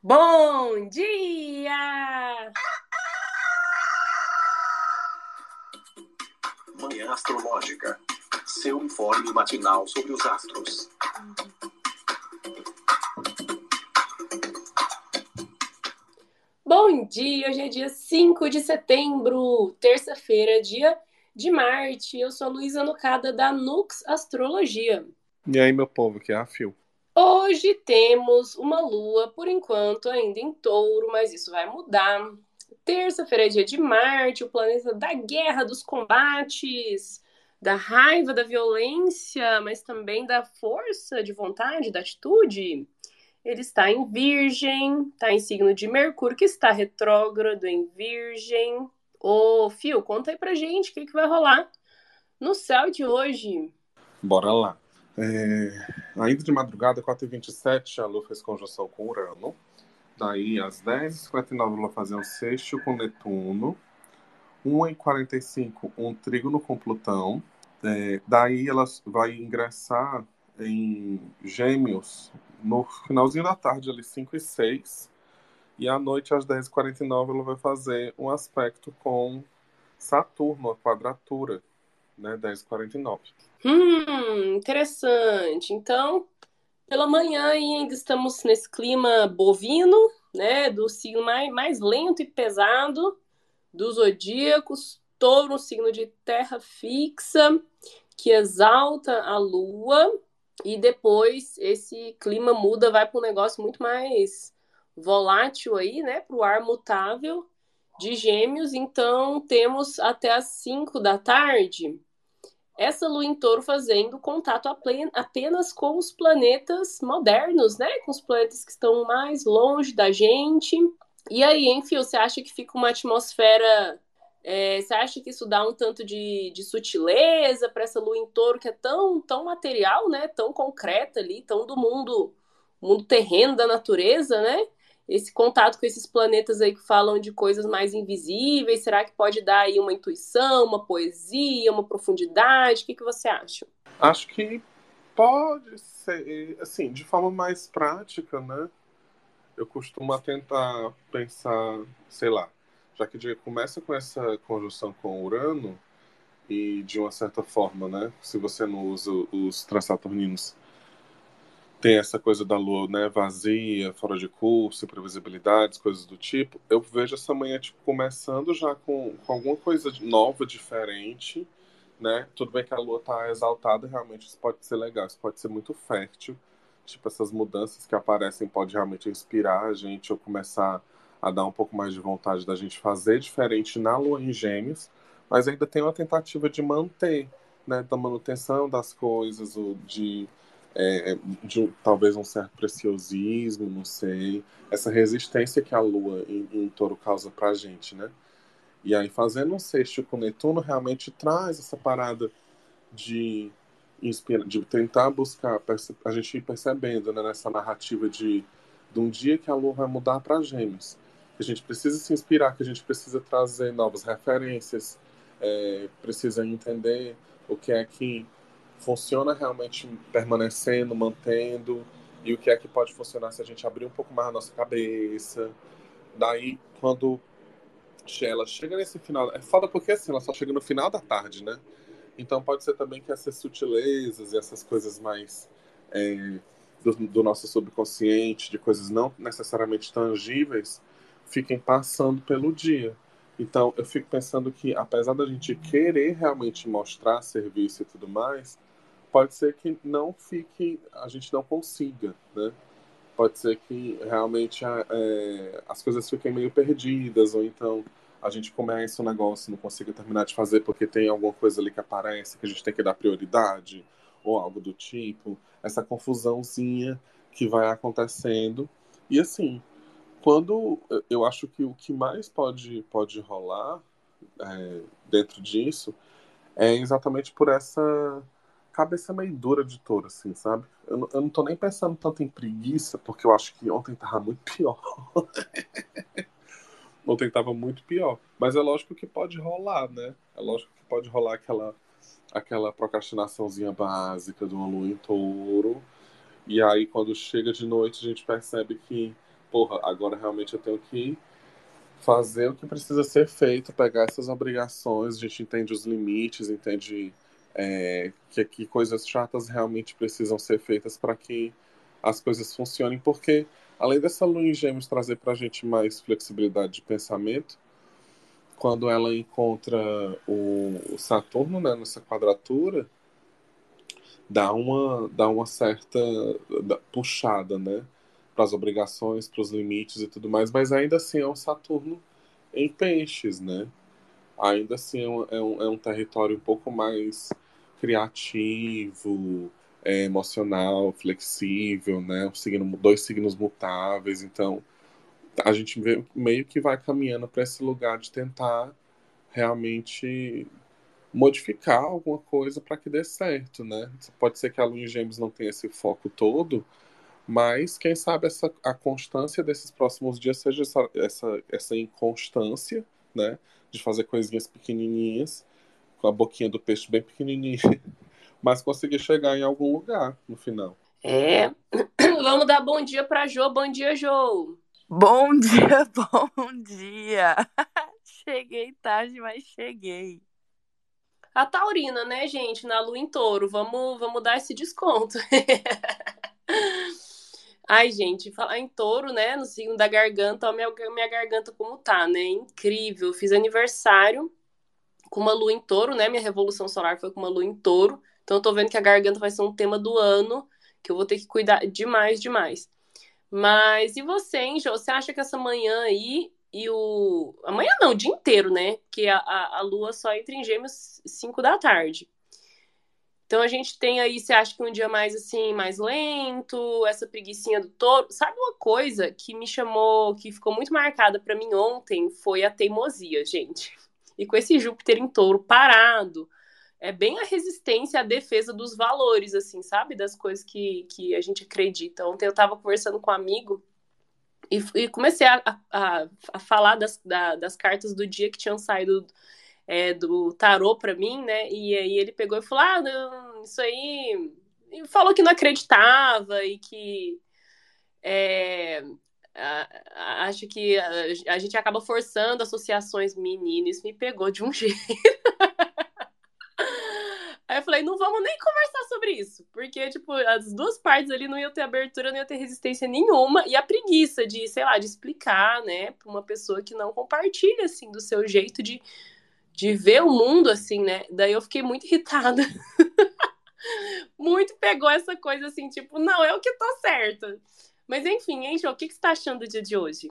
Bom dia! Manhã Astrológica. Seu informe matinal sobre os astros. Bom dia! Hoje é dia 5 de setembro, terça-feira, dia de Marte. Eu sou a Luísa Nucada da Nux Astrologia. E aí, meu povo, que é a Fio. Hoje temos uma lua, por enquanto, ainda em touro, mas isso vai mudar. Terça-feira é dia de Marte, o planeta da guerra, dos combates, da raiva, da violência, mas também da força de vontade, da atitude. Ele está em Virgem, está em signo de Mercúrio, que está retrógrado em Virgem. Ô, Fio, conta aí pra gente o que, que vai rolar no céu de hoje. Bora lá. É, ainda de madrugada, 4h27, a Lua fez conjunção com Urano. Daí, às 10h59, a Lua fazia um sexto com Netuno. 1h45, um trígono com Plutão. É, daí, ela vai ingressar em Gêmeos no finalzinho da tarde, ali 5 e 6. E à noite, às 10h49, ela vai fazer um aspecto com Saturno, a quadratura, né, 10h49. Hum, interessante. Então, pela manhã ainda estamos nesse clima bovino, né? Do signo mais, mais lento e pesado dos zodíacos. Touro, um signo de terra fixa, que exalta a lua. E depois esse clima muda, vai para um negócio muito mais volátil aí, né? Para o ar mutável de gêmeos. Então, temos até as 5 da tarde essa lua em touro fazendo contato apenas com os planetas modernos, né? Com os planetas que estão mais longe da gente. E aí, enfim, você acha que fica uma atmosfera. É, você acha que isso dá um tanto de, de sutileza para essa lua em touro que é tão, tão material, né? Tão concreta ali, tão do mundo, mundo terreno da natureza, né? Esse contato com esses planetas aí que falam de coisas mais invisíveis? Será que pode dar aí uma intuição, uma poesia, uma profundidade? O que, que você acha? Acho que pode ser, assim, de forma mais prática, né? Eu costumo tentar pensar, sei lá, já que dia começa com essa conjunção com Urano, e de uma certa forma, né? Se você não usa os transaturninos tem essa coisa da lua, né, vazia, fora de curso, imprevisibilidades, coisas do tipo, eu vejo essa manhã tipo, começando já com, com alguma coisa nova, diferente, né? Tudo bem que a lua tá exaltada, realmente isso pode ser legal, isso pode ser muito fértil. Tipo, essas mudanças que aparecem pode realmente inspirar a gente ou começar a dar um pouco mais de vontade da gente fazer diferente na lua em gêmeos, mas ainda tem uma tentativa de manter, né, da manutenção das coisas, ou de é, de talvez um certo preciosismo, não sei, essa resistência que a Lua em, em touro causa pra gente, né? E aí, fazendo um sexto com Netuno, realmente traz essa parada de, inspira, de tentar buscar, a gente ir percebendo né, nessa narrativa de, de um dia que a Lua vai mudar para Gêmeos. Que a gente precisa se inspirar, que a gente precisa trazer novas referências, é, precisa entender o que é que funciona realmente permanecendo, mantendo, e o que é que pode funcionar se a gente abrir um pouco mais a nossa cabeça. Daí, quando ela chega nesse final, é foda porque assim, ela só chega no final da tarde, né? Então pode ser também que essas sutilezas e essas coisas mais é, do, do, nosso subconsciente, de coisas não necessariamente tangíveis, fiquem passando pelo dia. Então eu fico pensando que apesar da gente querer realmente mostrar serviço e tudo mais, pode ser que não fique, a gente não consiga, né? Pode ser que realmente é, as coisas fiquem meio perdidas, ou então a gente começa um negócio e não consiga terminar de fazer porque tem alguma coisa ali que aparece que a gente tem que dar prioridade, ou algo do tipo. Essa confusãozinha que vai acontecendo. E assim, quando eu acho que o que mais pode, pode rolar é, dentro disso é exatamente por essa cabeça meio dura de touro, assim, sabe? Eu, não, eu não tô nem pensando tanto em preguiça, porque eu acho que ontem tava muito pior. ontem tava muito pior. Mas é lógico que pode rolar, né? É lógico que pode rolar aquela, aquela procrastinaçãozinha básica de uma lua em touro. E aí, quando chega de noite, a gente percebe que porra, agora realmente eu tenho que fazer o que precisa ser feito, pegar essas obrigações, a gente entende os limites, entende é, que aqui coisas chatas realmente precisam ser feitas para que as coisas funcionem, porque além dessa lua em gêmeos trazer para a gente mais flexibilidade de pensamento, quando ela encontra o, Saturno né, nessa quadratura, dá uma, dá uma certa puxada, né? Para as obrigações, para os limites e tudo mais, mas ainda assim é um Saturno em peixes, né? Ainda assim é um, é um, é um território um pouco mais criativo, é, emocional, flexível, né? Signo, dois signos mutáveis, então a gente meio que vai caminhando para esse lugar de tentar realmente modificar alguma coisa para que dê certo, né? Pode ser que a Lua em Gêmeos não tenha esse foco todo, mas quem sabe essa, a constância desses próximos dias seja essa, essa, essa inconstância, né? De fazer coisinhas pequenininhas, com a boquinha do peixe bem pequenininha, mas conseguir chegar em algum lugar no final. É. Vamos dar bom dia para Jo. Bom dia, Jo. Bom dia, bom dia. cheguei tarde, mas cheguei. A Taurina, né, gente, na lua em touro. Vamos, vamos dar esse desconto. Ai, gente, falar em touro, né? No signo da garganta, ó, minha, minha garganta como tá, né? Incrível. Fiz aniversário com uma lua em touro, né? Minha revolução solar foi com uma lua em touro. Então, eu tô vendo que a garganta vai ser um tema do ano, que eu vou ter que cuidar demais, demais. Mas e você, hein, Jô? Você acha que essa manhã aí e o. Amanhã não, o dia inteiro, né? Porque a, a, a lua só entra em gêmeos 5 da tarde. Então a gente tem aí, você acha que um dia mais assim, mais lento, essa preguiçinha do touro. Sabe uma coisa que me chamou, que ficou muito marcada para mim ontem, foi a teimosia, gente. E com esse Júpiter em touro parado, é bem a resistência à defesa dos valores, assim, sabe? Das coisas que, que a gente acredita. Ontem eu estava conversando com um amigo e, e comecei a, a, a falar das, da, das cartas do dia que tinham saído é, do tarô para mim, né? E aí ele pegou e falou: Ah, não, isso aí. E falou que não acreditava e que. É, acho que a, gente acaba forçando associações meninas. Isso me pegou de um jeito. Aí eu falei, não vamos nem conversar sobre isso, porque, tipo, as duas partes ali não iam ter abertura, não iam ter resistência nenhuma, e a preguiça de, sei lá, de explicar, né, pra uma pessoa que não compartilha, assim, do seu jeito de, de ver o mundo, assim, né, daí eu fiquei muito irritada. muito pegou essa coisa, assim, tipo, não, é o que tá certo. Mas, enfim, hein, João, o que, que você tá achando do dia de hoje?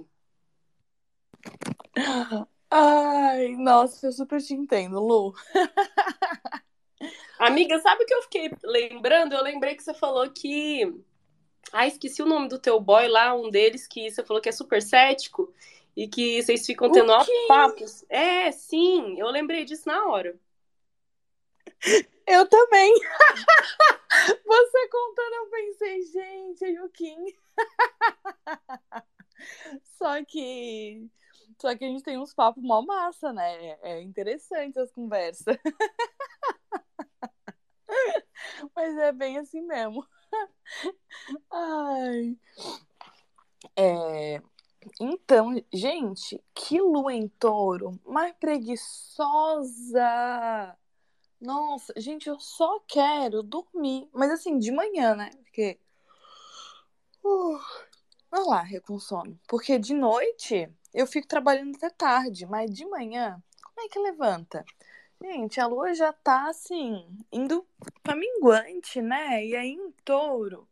Ai, nossa, eu super te entendo, Lu. Amiga, sabe o que eu fiquei lembrando? Eu lembrei que você falou que. Ah, esqueci o nome do teu boy lá, um deles que você falou que é super cético e que vocês ficam tendo altos papos. É, sim, eu lembrei disso na hora. Eu também. Você contando, eu pensei, gente, é Kim. Só que. Só que a gente tem uns papos mó massa, né? É interessante as conversas. Mas é bem assim mesmo. Ai. É... Então, gente, que lua em touro, mais preguiçosa. Nossa, gente, eu só quero dormir. Mas assim, de manhã, né? Porque. Uh, vamos lá, eu com sono. Porque de noite eu fico trabalhando até tarde, mas de manhã, como é que levanta? Gente, a lua já tá assim, indo pra minguante, né? E aí em touro,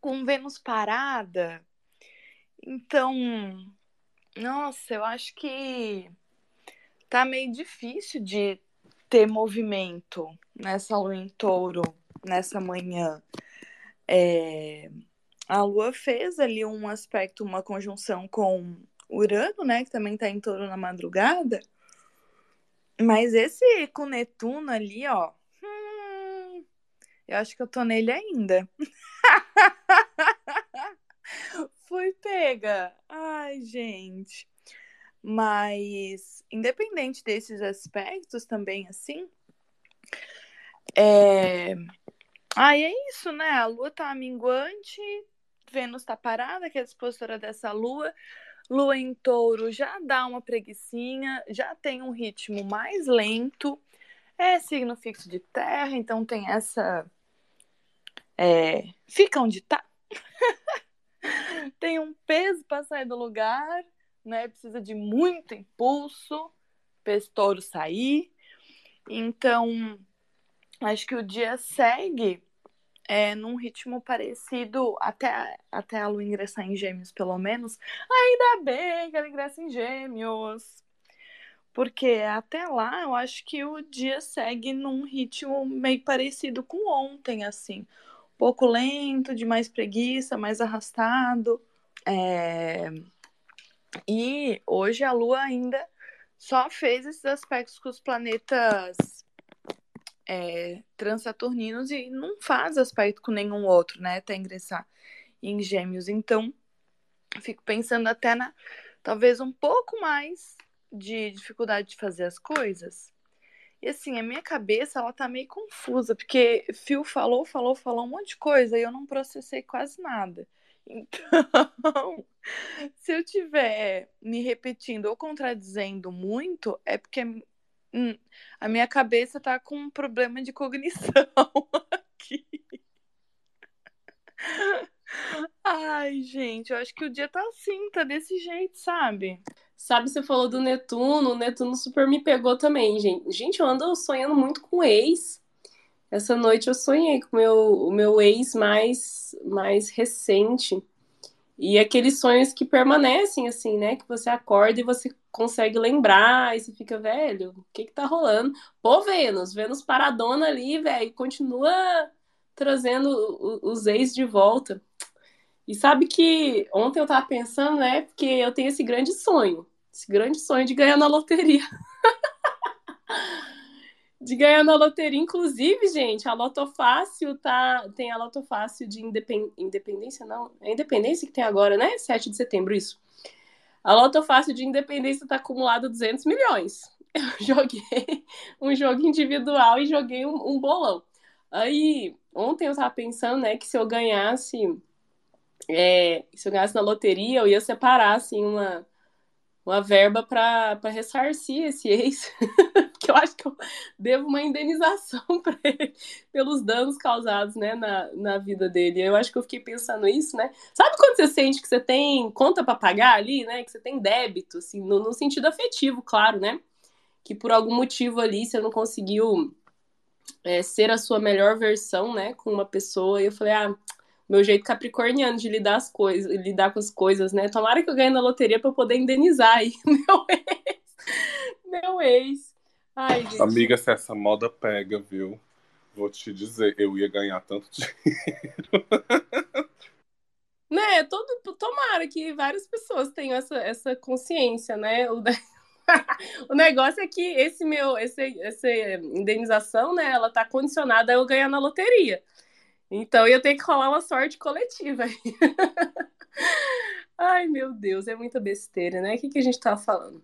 com Vênus parada. Então, nossa, eu acho que tá meio difícil de ter movimento nessa lua em touro, nessa manhã. É... A lua fez ali um aspecto, uma conjunção com Urano, né? Que também tá em touro na madrugada. Mas esse com Netuno ali, ó. Hum, eu acho que eu tô nele ainda. Fui pega. Ai, gente. Mas, independente desses aspectos também, assim. É. Ai, é isso, né? A lua tá minguante, Vênus tá parada, que é a dispositora dessa lua. Lua em touro já dá uma preguiçinha, já tem um ritmo mais lento. É signo fixo de terra, então tem essa. É... Fica onde tá. tem um peso para sair do lugar, né? Precisa de muito impulso para esse touro sair. Então, acho que o dia segue é, num ritmo parecido, até, até a lua ingressar em gêmeos, pelo menos. Ainda bem que ela ingressa em gêmeos. Porque até lá eu acho que o dia segue num ritmo meio parecido com ontem, assim. Um pouco lento, de mais preguiça, mais arrastado. É... E hoje a Lua ainda só fez esses aspectos com os planetas é, transaturninos e não faz aspecto com nenhum outro, né? Até ingressar em gêmeos. Então, fico pensando até na talvez um pouco mais de dificuldade de fazer as coisas. E assim, a minha cabeça, ela tá meio confusa, porque Phil falou, falou, falou um monte de coisa e eu não processei quase nada. Então, se eu tiver me repetindo ou contradizendo muito, é porque hum, a minha cabeça tá com um problema de cognição aqui. Ai, gente, eu acho que o dia tá assim, tá desse jeito, sabe? Sabe, você falou do Netuno, o Netuno super me pegou também, gente. Gente, eu ando sonhando muito com ex. Essa noite eu sonhei com meu, o meu ex mais, mais recente. E aqueles sonhos que permanecem, assim, né? Que você acorda e você consegue lembrar, e você fica, velho, o que que tá rolando? Pô, Vênus, Vênus paradona ali, velho, continua trazendo os ex de volta. E sabe que ontem eu tava pensando, né? Porque eu tenho esse grande sonho, esse grande sonho de ganhar na loteria. de ganhar na loteria, inclusive, gente, a Lotofácil tá, tem a Lotofácil de independ... independência, não, é independência que tem agora, né? 7 de setembro, isso. A Lotofácil de independência tá acumulada 200 milhões. Eu joguei um jogo individual e joguei um, um bolão. Aí, ontem eu tava pensando, né, que se eu ganhasse é, se eu ganhasse na loteria, eu ia separar, assim, uma, uma verba para ressarcir esse ex, que eu acho que eu devo uma indenização para ele pelos danos causados, né, na, na vida dele. Eu acho que eu fiquei pensando isso, né? Sabe quando você sente que você tem conta para pagar ali, né? Que você tem débito, assim, no, no sentido afetivo, claro, né? Que por algum motivo ali você não conseguiu é, ser a sua melhor versão, né, com uma pessoa. E eu falei, ah meu jeito capricorniano de lidar as coisas, lidar com as coisas, né? Tomara que eu ganhe na loteria para eu poder indenizar aí meu ex. Meu ex. Ai, gente. Amiga, se essa moda pega, viu? Vou te dizer, eu ia ganhar tanto dinheiro. né, todo, tomara que várias pessoas tenham essa, essa consciência, né? O, o negócio é que esse meu, esse, essa indenização, né, ela tá condicionada a eu ganhar na loteria. Então eu tenho que rolar uma sorte coletiva aí. Ai, meu Deus, é muita besteira, né? O que, que a gente tava falando?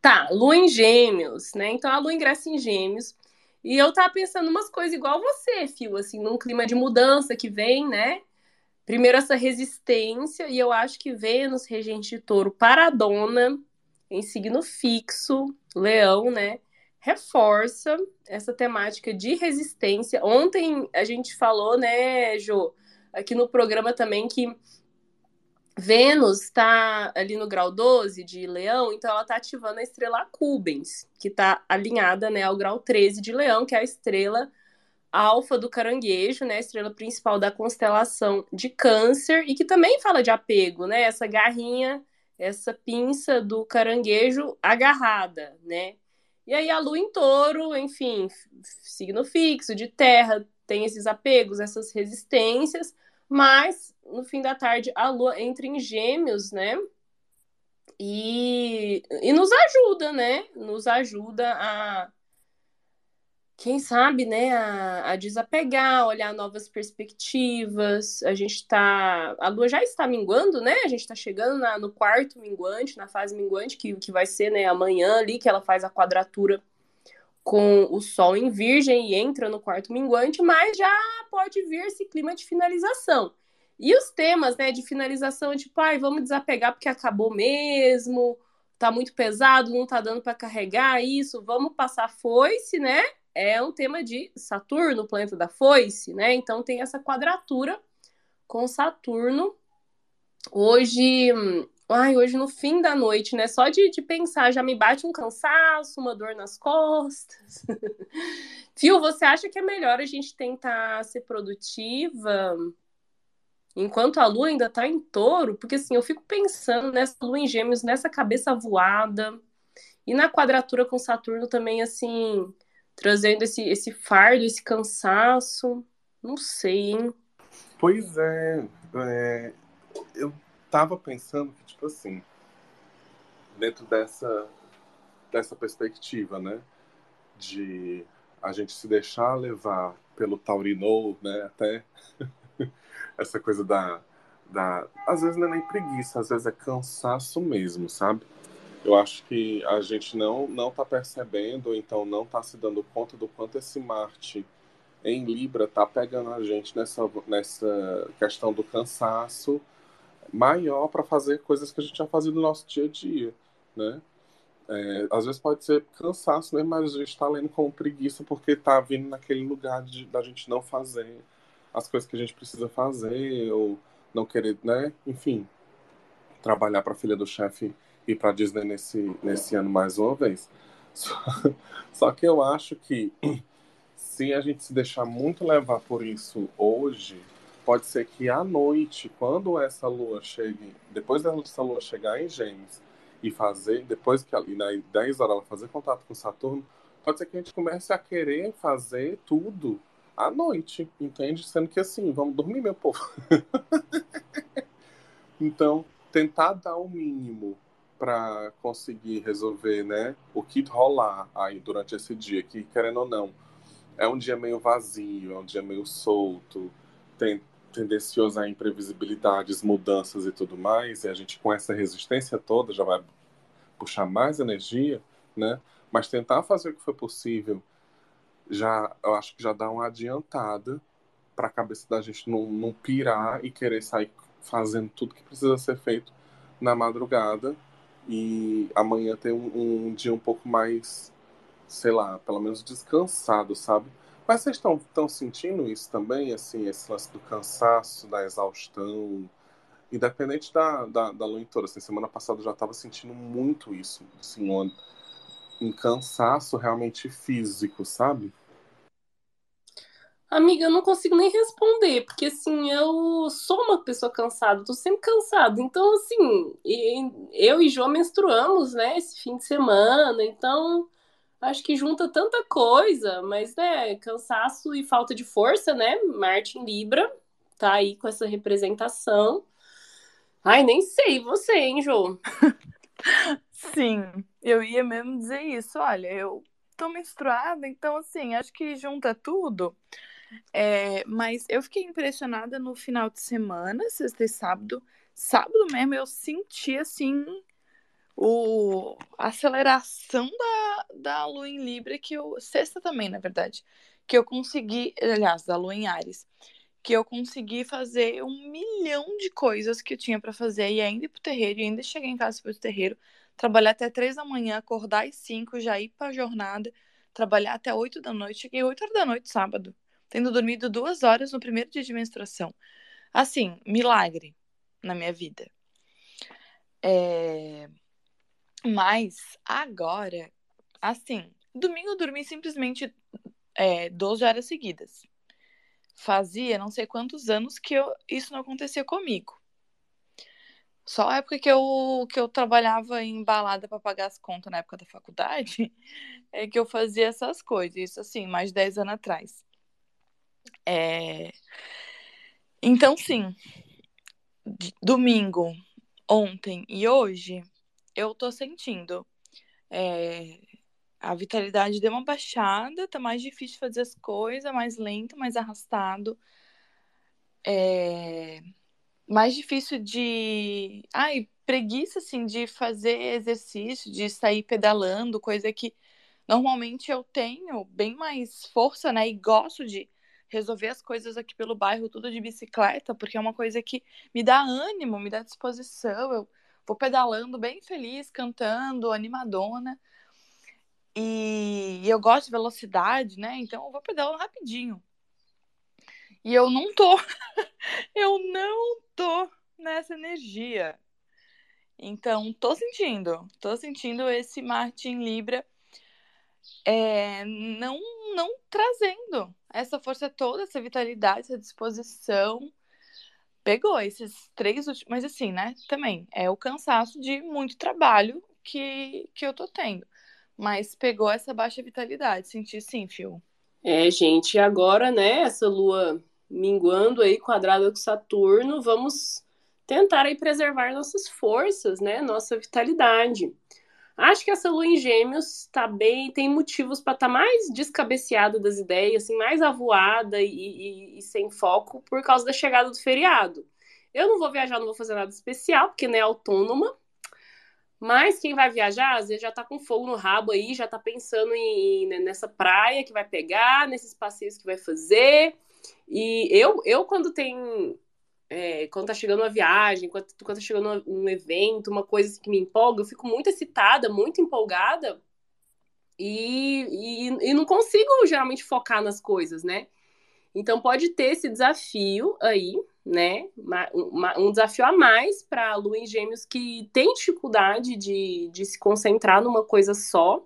Tá, lua em gêmeos, né? Então a lua ingressa em gêmeos. E eu tava pensando umas coisas igual você, Fio, assim, num clima de mudança que vem, né? Primeiro essa resistência, e eu acho que Vênus, regente de touro, paradona, em signo fixo, leão, né? Reforça essa temática de resistência. Ontem a gente falou, né, Jo, aqui no programa também que Vênus está ali no grau 12 de Leão, então ela está ativando a estrela Cubens, que está alinhada né, ao grau 13 de Leão, que é a estrela alfa do caranguejo, né, a estrela principal da constelação de Câncer, e que também fala de apego, né, essa garrinha, essa pinça do caranguejo agarrada, né? E aí a lua em touro, enfim, signo fixo, de terra, tem esses apegos, essas resistências, mas no fim da tarde a lua entra em gêmeos, né? E, e nos ajuda, né? Nos ajuda a quem sabe, né, a, a, desapegar, olhar novas perspectivas. A gente está. A lua já está minguando, né? A gente está chegando na, no quarto minguante, na fase minguante, que, que vai ser né, amanhã ali, que ela faz a quadratura com o Sol em Virgem e entra no quarto minguante, mas já pode vir esse clima de finalização. E os temas, né, de finalização, tipo, ai, vamos desapegar porque acabou mesmo, tá muito pesado, não tá dando para carregar isso, vamos passar foice, né? É um tema de Saturno, planeta da foice, né? Então tem essa quadratura com Saturno. Hoje, ai, hoje no fim da noite, né? Só de, de pensar já me bate um cansaço, uma dor nas costas. Fio, você acha que é melhor a gente tentar ser produtiva enquanto a lua ainda tá em touro? Porque assim, eu fico pensando nessa lua em gêmeos, nessa cabeça voada, e na quadratura com Saturno também, assim, trazendo esse, esse fardo, esse cansaço. Não sei, hein? Pois é, é, eu tava pensando que, tipo assim, dentro dessa, dessa perspectiva, né, de a gente se deixar levar pelo taurino, né, até essa coisa da, da, às vezes não é nem preguiça, às vezes é cansaço mesmo, sabe? Eu acho que a gente não não tá percebendo, então não tá se dando conta do quanto esse Marte em Libra tá pegando a gente nessa, nessa questão do cansaço maior para fazer coisas que a gente já fazia no nosso dia a dia, né? É, às vezes pode ser cansaço mesmo, mas a gente está lendo como preguiça porque está vindo naquele lugar de, da gente não fazer as coisas que a gente precisa fazer ou não querer, né? Enfim, trabalhar para a filha do chefe ir para Disney nesse, nesse ano mais uma vez. Só, só que eu acho que se a gente se deixar muito levar por isso hoje, pode ser que à noite, quando essa lua chegue, depois dessa lua chegar em Gêmeos e fazer, depois que ali nas 10 horas ela fazer contato com Saturno, pode ser que a gente comece a querer fazer tudo à noite, entende? Sendo que assim, vamos dormir, meu povo. então, tentar dar o mínimo para conseguir resolver, né, o que rolar aí durante esse dia, que querendo ou não, é um dia meio vazio, é um dia meio solto, tem tendencioso a imprevisibilidades, mudanças e tudo mais, e a gente com essa resistência toda já vai puxar mais energia, né? Mas tentar fazer o que foi possível, já eu acho que já dá uma adiantada para a cabeça da gente não, não pirar e querer sair fazendo tudo que precisa ser feito na madrugada e amanhã ter um, um dia um pouco mais sei lá, pelo menos descansado, sabe? Mas vocês estão sentindo isso também, assim, esse lance do cansaço, da exaustão, independente da, da, da lua toda. Assim, semana passada eu já estava sentindo muito isso, assim, um, um cansaço realmente físico, sabe? Amiga, eu não consigo nem responder, porque assim, eu sou uma pessoa cansada, tô sempre cansada. Então, assim, eu e João menstruamos, né, esse fim de semana, então acho que junta tanta coisa, mas né, cansaço e falta de força, né? Marte em Libra tá aí com essa representação. Ai, nem sei você, hein, Jô? Sim, eu ia mesmo dizer isso. Olha, eu tô menstruada, então assim, acho que junta tudo. É, mas eu fiquei impressionada no final de semana, sexta e sábado. Sábado mesmo eu senti assim o, a aceleração da, da lua em Libra que eu. Sexta também, na verdade. Que eu consegui. Aliás, da lua em Ares. Que eu consegui fazer um milhão de coisas que eu tinha para fazer e ainda ir pro terreiro, e ainda chegar em casa pro terreiro, trabalhar até três da manhã, acordar às cinco, já ir pra jornada, trabalhar até oito da noite. Cheguei oito horas da noite sábado, tendo dormido duas horas no primeiro dia de menstruação. Assim, milagre na minha vida. É... Mas agora, assim, domingo eu dormi simplesmente é, 12 horas seguidas. Fazia não sei quantos anos que eu, isso não acontecia comigo. Só a época que eu, que eu trabalhava em balada para pagar as contas na época da faculdade, é que eu fazia essas coisas. Isso, assim, mais de 10 anos atrás. É... Então, sim, domingo, ontem e hoje, eu tô sentindo. É, a vitalidade deu uma baixada, tá mais difícil fazer as coisas, mais lento, mais arrastado. É, mais difícil de. Ai, preguiça, assim, de fazer exercício, de sair pedalando, coisa que normalmente eu tenho bem mais força, né? E gosto de resolver as coisas aqui pelo bairro, tudo de bicicleta, porque é uma coisa que me dá ânimo, me dá disposição. Eu vou pedalando bem feliz, cantando, animadona. E eu gosto de velocidade, né? Então eu vou pedalando rapidinho. E eu não tô. eu não tô nessa energia. Então, tô sentindo. Tô sentindo esse Martin Libra é, não, não trazendo essa força toda, essa vitalidade, essa disposição. Pegou esses três últimos. Mas assim, né? Também é o cansaço de muito trabalho que, que eu tô tendo. Mas pegou essa baixa vitalidade. Senti sim, Fio. É, gente, agora, né, essa lua minguando aí, quadrada com Saturno, vamos tentar aí preservar nossas forças, né, nossa vitalidade. Acho que essa lua em gêmeos tá bem, tem motivos para estar tá mais descabeceada das ideias, assim, mais avoada e, e, e, sem foco por causa da chegada do feriado. Eu não vou viajar, não vou fazer nada especial, porque não é autônoma. Mas quem vai viajar, às vezes já tá com fogo no rabo aí, já tá pensando em, né, nessa praia que vai pegar, nesses passeios que vai fazer. E eu, eu quando tem é, quando tá chegando uma viagem, quando, quando tá chegando um evento, uma coisa assim que me empolga, eu fico muito excitada, muito empolgada e, e, e não consigo geralmente focar nas coisas, né? Então pode ter esse desafio aí, né? Uma, um desafio a mais para a Lua em Gêmeos que tem dificuldade de, de se concentrar numa coisa só.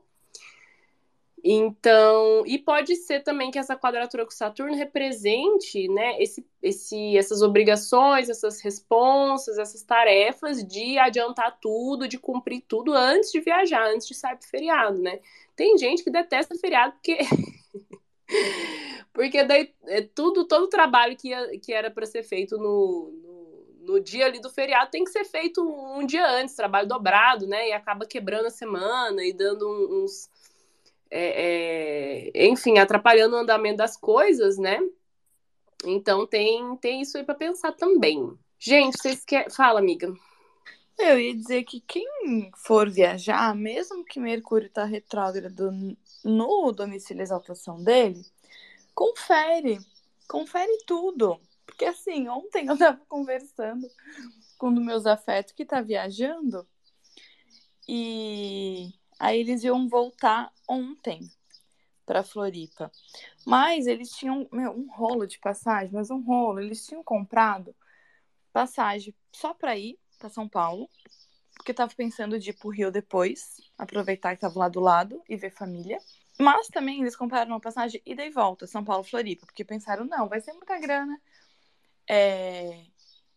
Então, e pode ser também que essa quadratura com Saturno represente, né, esse, esse, essas obrigações, essas responsas, essas tarefas de adiantar tudo, de cumprir tudo antes de viajar, antes de sair pro feriado, né? Tem gente que detesta feriado porque porque daí é tudo, todo o trabalho que, ia, que era para ser feito no, no, no, dia ali do feriado tem que ser feito um dia antes, trabalho dobrado, né? E acaba quebrando a semana e dando uns é, é, enfim, atrapalhando o andamento das coisas, né? Então tem, tem isso aí para pensar também. Gente, vocês querem. Fala, amiga. Eu ia dizer que quem for viajar, mesmo que Mercúrio está retrógrado no domicílio exaltação dele, confere. Confere tudo. Porque assim, ontem eu estava conversando com um dos meus afetos que está viajando e Aí eles iam voltar ontem para Floripa. Mas eles tinham meu, um rolo de passagem, mas um rolo. Eles tinham comprado passagem só para ir para São Paulo, porque estavam pensando de ir para o Rio depois, aproveitar que estava lá do lado e ver família. Mas também eles compraram uma passagem ida e volta, São Paulo Floripa, porque pensaram, não, vai ser muita grana. É...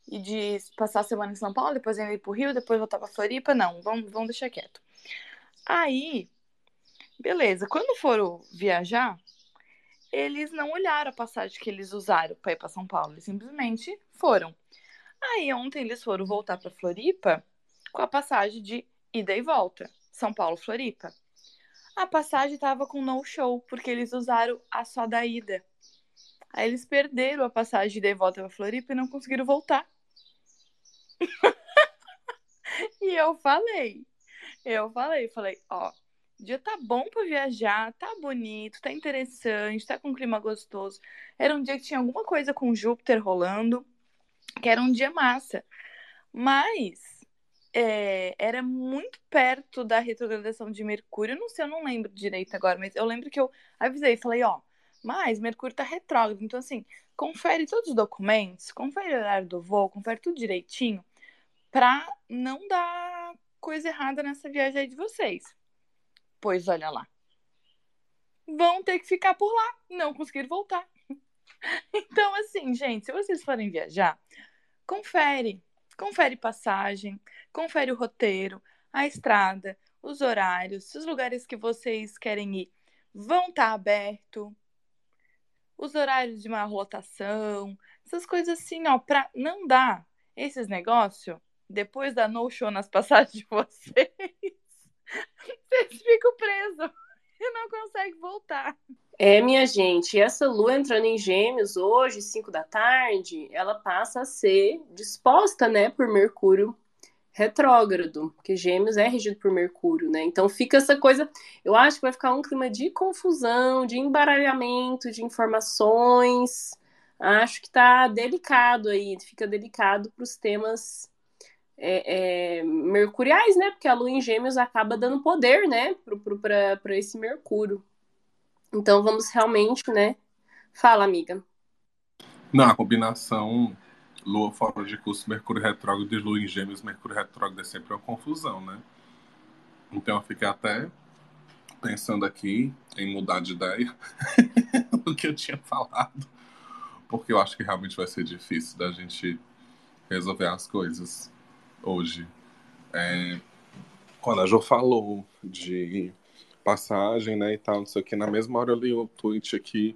E de passar a semana em São Paulo, depois ir para o Rio, depois voltar para Floripa, não, vamos, vamos deixar quieto. Aí, beleza, quando foram viajar, eles não olharam a passagem que eles usaram para ir para São Paulo, eles simplesmente foram. Aí ontem eles foram voltar para Floripa com a passagem de ida e volta, São Paulo Floripa. A passagem estava com no show porque eles usaram a só da ida. Aí eles perderam a passagem de ida e volta para Floripa e não conseguiram voltar. e eu falei, eu falei, falei, ó, dia tá bom para viajar, tá bonito, tá interessante, tá com um clima gostoso. Era um dia que tinha alguma coisa com Júpiter rolando, que era um dia massa. Mas é, era muito perto da retrogradação de Mercúrio. Não sei, eu não lembro direito agora, mas eu lembro que eu avisei, falei, ó, mas Mercúrio tá retrógrado, então assim, confere todos os documentos, confere o horário do voo, confere tudo direitinho, pra não dar coisa errada nessa viagem aí de vocês. Pois olha lá. Vão ter que ficar por lá, não conseguir voltar. Então, assim, gente, se vocês forem viajar, confere. Confere passagem, confere o roteiro, a estrada, os horários, os lugares que vocês querem ir vão estar tá abertos, os horários de uma lotação, essas coisas assim, ó, pra não dar esses negócios depois da no show nas passagens de vocês, vocês ficam presos e não conseguem voltar. É, minha gente, essa lua entrando em gêmeos hoje, 5 da tarde, ela passa a ser disposta, né, por Mercúrio retrógrado, porque Gêmeos é regido por Mercúrio, né? Então fica essa coisa, eu acho que vai ficar um clima de confusão, de embaralhamento de informações. Acho que tá delicado aí, fica delicado para os temas é, é, mercuriais, né? Porque a Lua em Gêmeos acaba dando poder, né, para esse Mercúrio. Então vamos realmente, né? Fala, amiga. Não, a combinação Lua fora de curso, Mercúrio retrógrado e Lua em Gêmeos, Mercúrio retrógrado é sempre uma confusão, né? Então eu fiquei até pensando aqui em mudar de ideia do que eu tinha falado, porque eu acho que realmente vai ser difícil da gente resolver as coisas hoje. É, quando a Jo falou de passagem, né, e tal, não sei o que, na mesma hora eu li o tweet aqui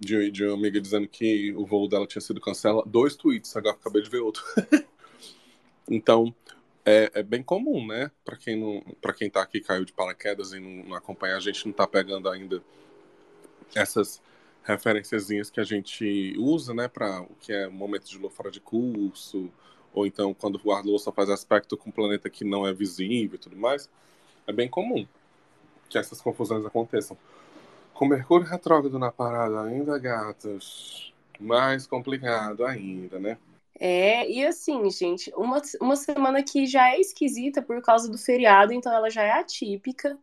de, de uma amiga dizendo que o voo dela tinha sido cancelado. Dois tweets, agora acabei de ver outro. então, é, é, bem comum, né? Para quem não, para quem tá aqui caiu de paraquedas e não, não acompanha, a gente não tá pegando ainda essas referenciazinhas que a gente usa, né, para o que é momento de lua de curso, ou então quando o ar-lua só faz aspecto com um planeta que não é visível e tudo mais. É bem comum que essas confusões aconteçam. Com Mercúrio retrógrado na parada ainda, gatas, mais complicado ainda, né? É, e assim, gente, uma, uma semana que já é esquisita por causa do feriado, então ela já é atípica.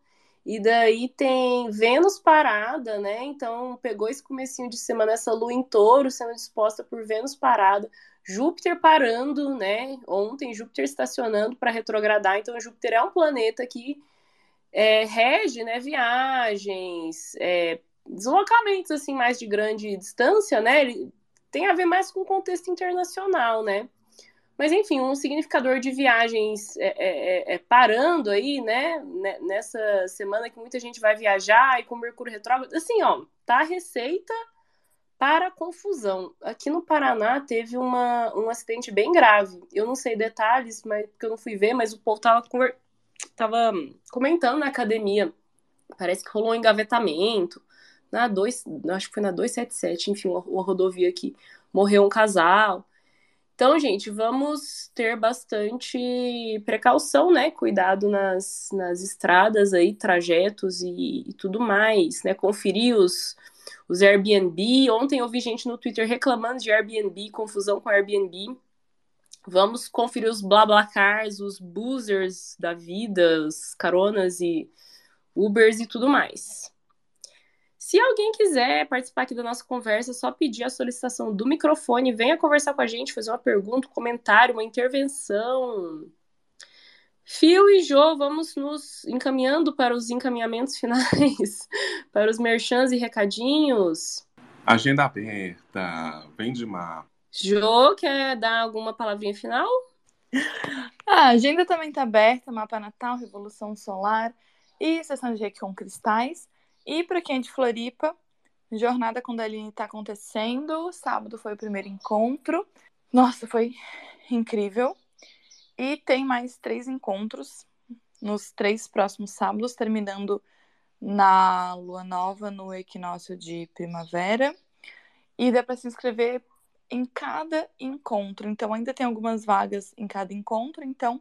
E daí tem Vênus parada, né? Então pegou esse comecinho de semana, essa lua em touro sendo disposta por Vênus parada, Júpiter parando, né? Ontem Júpiter estacionando para retrogradar, então Júpiter é um planeta que é, rege né, viagens, é, deslocamentos assim mais de grande distância, né? Ele tem a ver mais com o contexto internacional, né? Mas enfim, um significador de viagens é, é, é, é parando aí, né? Nessa semana que muita gente vai viajar e com Mercúrio retrógrado, assim, ó, tá a receita para confusão. Aqui no Paraná teve uma, um acidente bem grave. Eu não sei detalhes, mas porque eu não fui ver, mas o povo tava tava comentando na academia, parece que rolou um engavetamento, na 2, acho que foi na 277, enfim, uma, uma rodovia aqui, morreu um casal. Então, gente, vamos ter bastante precaução, né? Cuidado nas, nas estradas aí, trajetos e, e tudo mais, né? Conferir os, os Airbnb. Ontem eu vi gente no Twitter reclamando de Airbnb, confusão com Airbnb. Vamos conferir os blablacars, os boozers da vida, os caronas e Ubers e tudo mais. Se alguém quiser participar aqui da nossa conversa, é só pedir a solicitação do microfone, venha conversar com a gente, fazer uma pergunta, um comentário, uma intervenção. Fio e Jo, vamos nos encaminhando para os encaminhamentos finais, para os merchans e recadinhos. Agenda aberta, vem de mar. Jo, quer dar alguma palavrinha final? A agenda também está aberta, mapa natal, revolução solar e sessão de reiki com cristais. E para quem é de Floripa, jornada com Daline está acontecendo. Sábado foi o primeiro encontro. Nossa, foi incrível. E tem mais três encontros nos três próximos sábados, terminando na lua nova no equinócio de primavera. E dá para se inscrever em cada encontro. Então, ainda tem algumas vagas em cada encontro. Então,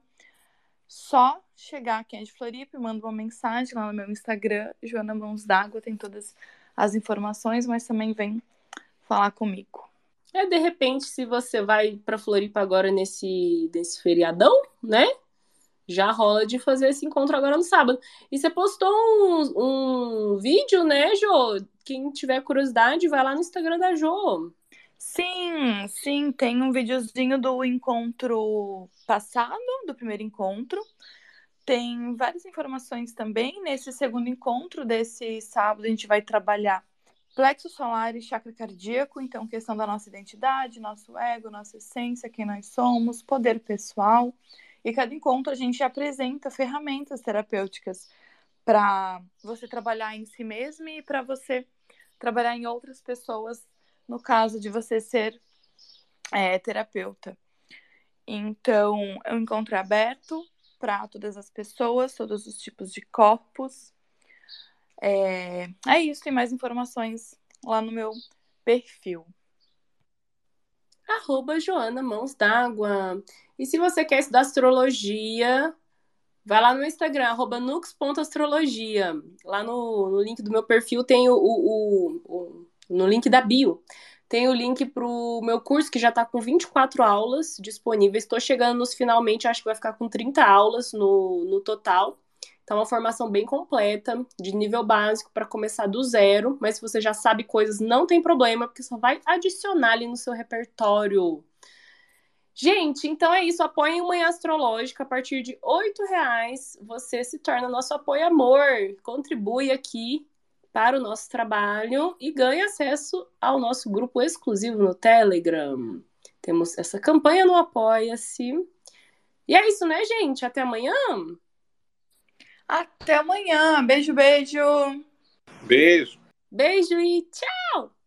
só chegar aqui é Floripa e manda uma mensagem lá no meu Instagram, Joana Mãos d'Água, tem todas as informações, mas também vem falar comigo. É, de repente, se você vai para Floripa agora nesse, nesse feriadão, né? Já rola de fazer esse encontro agora no sábado. E você postou um, um vídeo, né, Jô? Quem tiver curiosidade, vai lá no Instagram da Jô. Sim, sim, tem um videozinho do encontro passado, do primeiro encontro. Tem várias informações também. Nesse segundo encontro desse sábado, a gente vai trabalhar plexo solar e chakra cardíaco, então questão da nossa identidade, nosso ego, nossa essência, quem nós somos, poder pessoal. E cada encontro a gente apresenta ferramentas terapêuticas para você trabalhar em si mesmo e para você trabalhar em outras pessoas no caso de você ser é, terapeuta. Então, é um encontro aberto para todas as pessoas, todos os tipos de corpos. É, é isso, tem mais informações lá no meu perfil. arroba Joana Mãos d'Água. E se você quer estudar astrologia, vai lá no Instagram, arroba nux.astrologia. Lá no, no link do meu perfil tem o, o, o, no link da bio. Tem o link para o meu curso, que já está com 24 aulas disponíveis. Estou chegando nos finalmente, acho que vai ficar com 30 aulas no, no total. Então, é uma formação bem completa, de nível básico, para começar do zero. Mas se você já sabe coisas, não tem problema, porque só vai adicionar ali no seu repertório. Gente, então é isso. Apoiem Manhã Astrológica. A partir de R$ reais você se torna nosso apoio amor. Contribui aqui para o nosso trabalho e ganha acesso ao nosso grupo exclusivo no Telegram. Temos essa campanha no Apoia-se. E é isso, né, gente? Até amanhã. Até amanhã. Beijo, beijo. Beijo. Beijo e tchau!